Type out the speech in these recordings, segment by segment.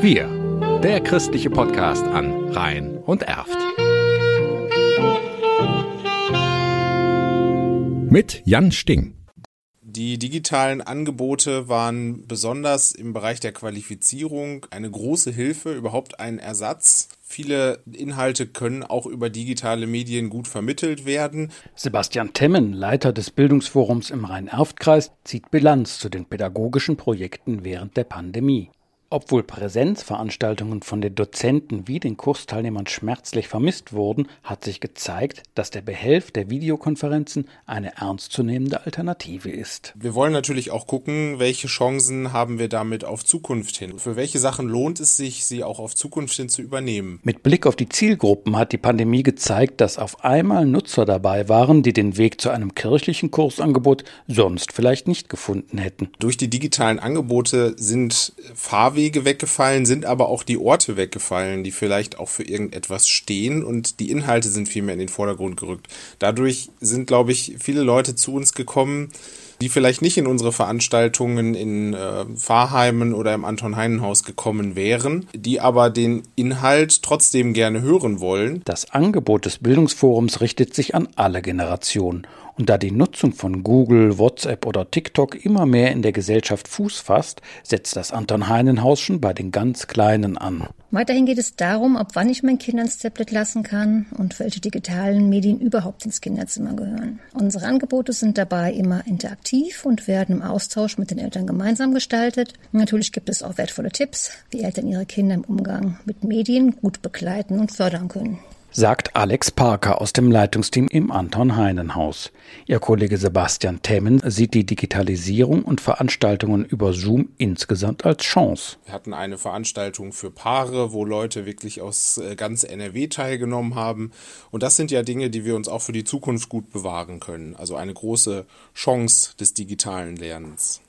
Wir, der christliche Podcast an Rhein und Erft. Mit Jan Sting. Die digitalen Angebote waren besonders im Bereich der Qualifizierung eine große Hilfe, überhaupt ein Ersatz. Viele Inhalte können auch über digitale Medien gut vermittelt werden. Sebastian Temmen, Leiter des Bildungsforums im Rhein-Erft-Kreis, zieht Bilanz zu den pädagogischen Projekten während der Pandemie. Obwohl Präsenzveranstaltungen von den Dozenten wie den Kursteilnehmern schmerzlich vermisst wurden, hat sich gezeigt, dass der Behelf der Videokonferenzen eine ernstzunehmende Alternative ist. Wir wollen natürlich auch gucken, welche Chancen haben wir damit auf Zukunft hin. Für welche Sachen lohnt es sich, sie auch auf Zukunft hin zu übernehmen? Mit Blick auf die Zielgruppen hat die Pandemie gezeigt, dass auf einmal Nutzer dabei waren, die den Weg zu einem kirchlichen Kursangebot sonst vielleicht nicht gefunden hätten. Durch die digitalen Angebote sind Fahrwege Fahrwege weggefallen, sind aber auch die Orte weggefallen, die vielleicht auch für irgendetwas stehen und die Inhalte sind viel mehr in den Vordergrund gerückt. Dadurch sind, glaube ich, viele Leute zu uns gekommen, die vielleicht nicht in unsere Veranstaltungen in äh, Fahrheimen oder im Anton-Heinen-Haus gekommen wären, die aber den Inhalt trotzdem gerne hören wollen. Das Angebot des Bildungsforums richtet sich an alle Generationen und da die Nutzung von Google, WhatsApp oder TikTok immer mehr in der Gesellschaft Fuß fasst, setzt das Anton Heinenhaus schon bei den ganz Kleinen an. Weiterhin geht es darum, ob wann ich mein Kind ans Tablet lassen kann und welche digitalen Medien überhaupt ins Kinderzimmer gehören. Unsere Angebote sind dabei immer interaktiv und werden im Austausch mit den Eltern gemeinsam gestaltet. Natürlich gibt es auch wertvolle Tipps, wie Eltern ihre Kinder im Umgang mit Medien gut begleiten und fördern können sagt Alex Parker aus dem Leitungsteam im Anton Heinen Haus. Ihr Kollege Sebastian Temmen sieht die Digitalisierung und Veranstaltungen über Zoom insgesamt als Chance. Wir hatten eine Veranstaltung für Paare, wo Leute wirklich aus äh, ganz NRW teilgenommen haben. Und das sind ja Dinge, die wir uns auch für die Zukunft gut bewahren können. Also eine große Chance des digitalen Lernens.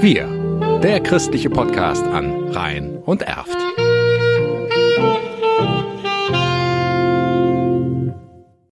Wir, der christliche Podcast an Rhein und Erft.